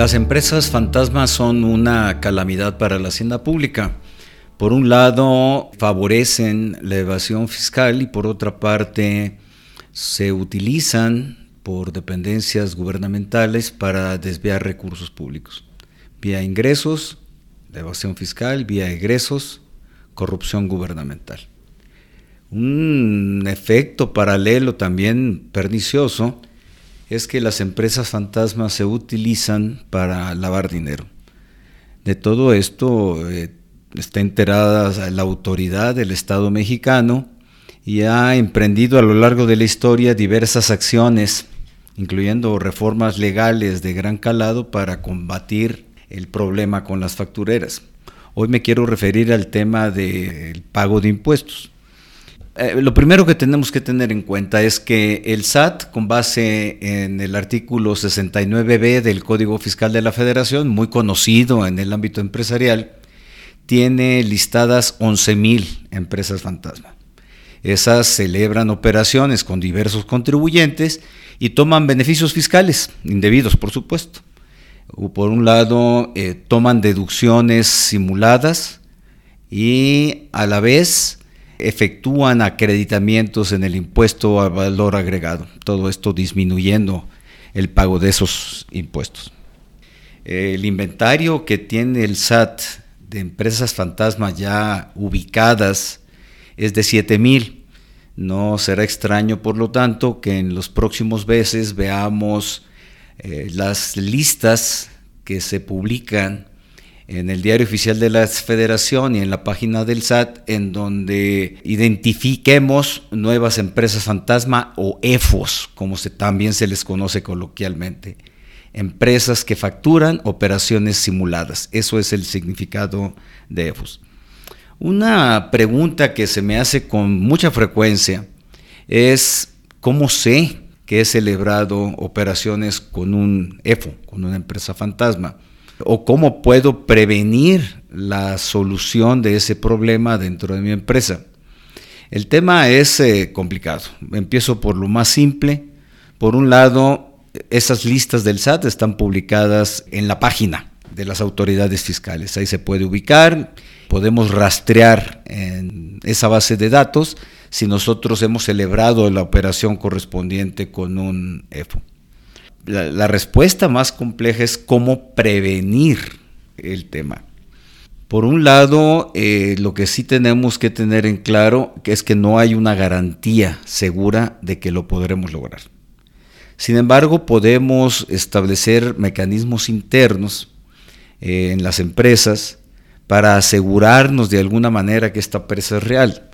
Las empresas fantasmas son una calamidad para la hacienda pública. Por un lado, favorecen la evasión fiscal y por otra parte, se utilizan por dependencias gubernamentales para desviar recursos públicos. Vía ingresos, evasión fiscal, vía egresos, corrupción gubernamental. Un efecto paralelo también pernicioso es que las empresas fantasmas se utilizan para lavar dinero. De todo esto eh, está enterada la autoridad del Estado mexicano y ha emprendido a lo largo de la historia diversas acciones, incluyendo reformas legales de gran calado para combatir el problema con las factureras. Hoy me quiero referir al tema del pago de impuestos. Eh, lo primero que tenemos que tener en cuenta es que el SAT, con base en el artículo 69b del Código Fiscal de la Federación, muy conocido en el ámbito empresarial, tiene listadas 11.000 empresas fantasma. Esas celebran operaciones con diversos contribuyentes y toman beneficios fiscales, indebidos por supuesto. Por un lado, eh, toman deducciones simuladas y a la vez efectúan acreditamientos en el impuesto al valor agregado, todo esto disminuyendo el pago de esos impuestos. El inventario que tiene el SAT de empresas fantasmas ya ubicadas es de 7000. No será extraño, por lo tanto, que en los próximos meses veamos eh, las listas que se publican en el diario oficial de la Federación y en la página del SAT, en donde identifiquemos nuevas empresas fantasma o EFOS, como también se les conoce coloquialmente. Empresas que facturan operaciones simuladas. Eso es el significado de EFOS. Una pregunta que se me hace con mucha frecuencia es cómo sé que he celebrado operaciones con un EFO, con una empresa fantasma o cómo puedo prevenir la solución de ese problema dentro de mi empresa. El tema es eh, complicado. Empiezo por lo más simple. Por un lado, esas listas del SAT están publicadas en la página de las autoridades fiscales. Ahí se puede ubicar, podemos rastrear en esa base de datos si nosotros hemos celebrado la operación correspondiente con un EFO la, respuesta más compleja es cómo prevenir el tema. Por un lado, eh, lo que sí tenemos que tener en claro es que no hay una garantía segura de que lo podremos lograr. Sin embargo, podemos establecer mecanismos internos eh, en las empresas para asegurarnos de alguna manera que esta empresa es real.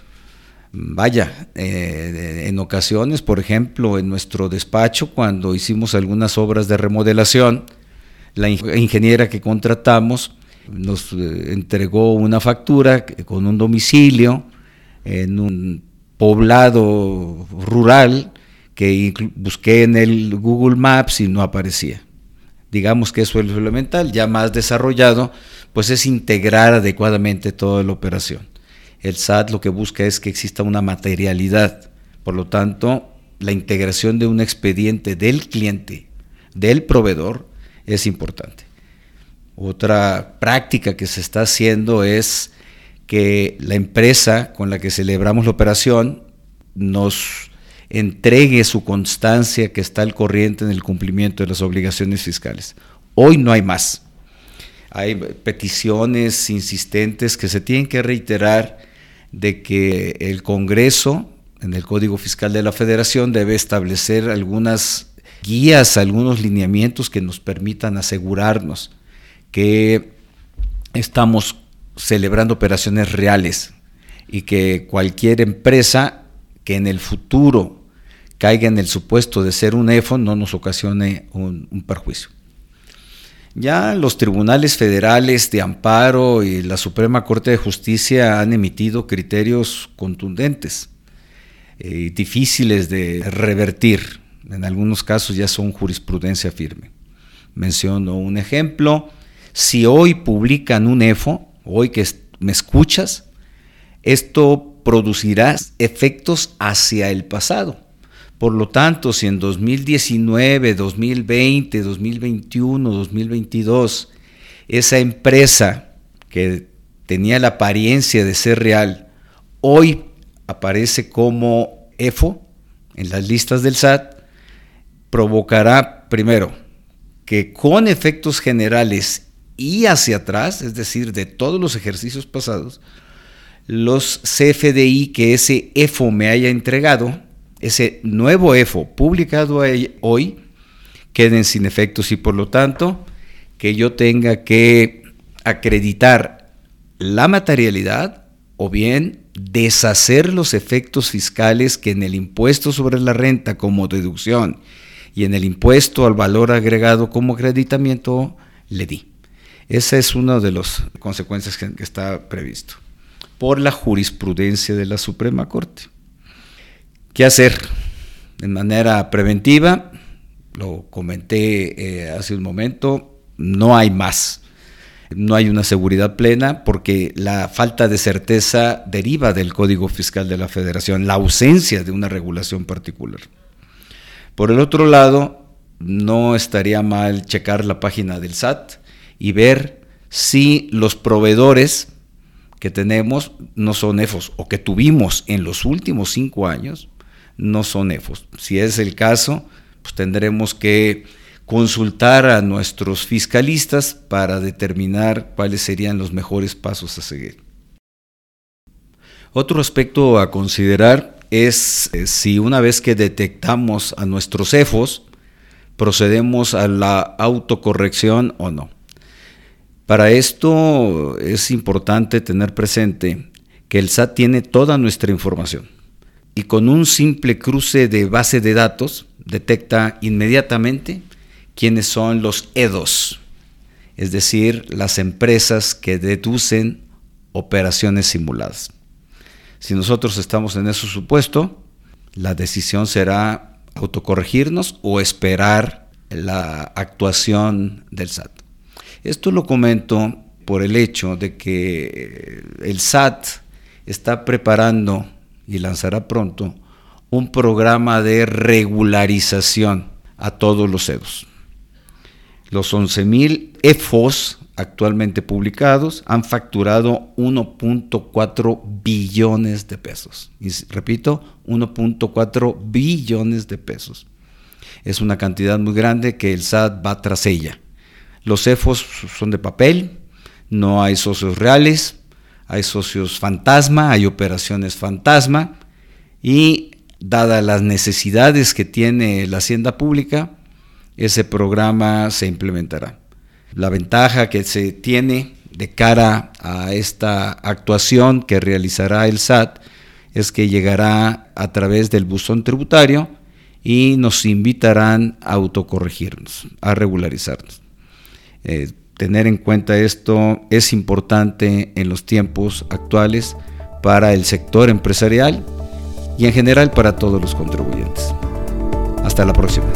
Vaya, eh, en ocasiones, por ejemplo, en nuestro despacho, cuando hicimos algunas obras de remodelación, la ingeniera que contratamos nos eh, entregó una factura con un domicilio en un poblado rural que busqué en el Google Maps y no aparecía. Digamos que eso es lo elemental, ya más desarrollado, pues es integrar adecuadamente toda la operación. El SAT lo que busca es que exista una materialidad. Por lo tanto, la integración de un expediente del cliente, del proveedor, es importante. Otra práctica que se está haciendo es que la empresa con la que celebramos la operación nos entregue su constancia que está al corriente en el cumplimiento de las obligaciones fiscales. Hoy no hay más. Hay peticiones insistentes que se tienen que reiterar de que el Congreso, en el Código Fiscal de la Federación, debe establecer algunas guías, algunos lineamientos que nos permitan asegurarnos que estamos celebrando operaciones reales y que cualquier empresa que en el futuro caiga en el supuesto de ser un EFO no nos ocasione un, un perjuicio. Ya los tribunales federales de amparo y la Suprema Corte de Justicia han emitido criterios contundentes y eh, difíciles de revertir. En algunos casos ya son jurisprudencia firme. Menciono un ejemplo. Si hoy publican un EFO, hoy que me escuchas, esto producirá efectos hacia el pasado Por lo tanto, si en 2019, 2020, 2021, 2022, esa empresa que tenía la apariencia de ser real, hoy aparece como EFO en las listas del SAT, provocará primero que con efectos generales y hacia atrás, es decir, de todos los ejercicios pasados, los CFDI que ese EFO me haya entregado, ese nuevo EFO publicado hoy, queden sin efectos y por lo tanto que yo tenga que acreditar la materialidad o bien deshacer los efectos fiscales que en el impuesto sobre la renta como deducción y en el impuesto al valor agregado como acreditamiento le di. Esa es una de las consecuencias que, está previsto por la jurisprudencia de la Suprema Corte. ¿Qué hacer? De manera preventiva, lo comenté eh, hace un momento, no hay más. No hay una seguridad plena porque la falta de certeza deriva del Código Fiscal de la Federación, la ausencia de una regulación particular. Por el otro lado, no estaría mal checar la página del SAT y ver si los proveedores que tenemos no son EFOS o que tuvimos en los últimos cinco años no son EFOS. Si es el caso, pues tendremos que consultar a nuestros fiscalistas para determinar cuáles serían los mejores pasos a seguir. Otro aspecto a considerar es eh, si una vez que detectamos a nuestros EFOS, procedemos a la autocorrección o no. Para esto es importante tener presente que el SAT tiene toda nuestra información y con un simple cruce de base de datos detecta inmediatamente quiénes son los EDOS, es decir, las empresas que deducen operaciones simuladas. Si nosotros estamos en ese supuesto, la decisión será autocorregirnos o esperar la actuación del SAT. Esto lo comento por el hecho de que el SAT está preparando y lanzará pronto un programa de regularización a todos los EDOS. Los 11.000 EFOS actualmente publicados han facturado 1.4 billones de pesos. Y repito, 1.4 billones de pesos. Es una cantidad muy grande que el SAT va tras ella. Los EFOS son de papel, no hay socios reales, hay socios fantasma, hay operaciones fantasma y dadas las necesidades que tiene la hacienda pública, ese programa se implementará. La ventaja que se tiene de cara a esta actuación que realizará el SAT es que llegará a través del buzón tributario y nos invitarán a autocorregirnos, a regularizarnos. Eh, tener en cuenta esto es importante en los tiempos actuales para el sector empresarial y en general para todos los contribuyentes. Hasta la próxima.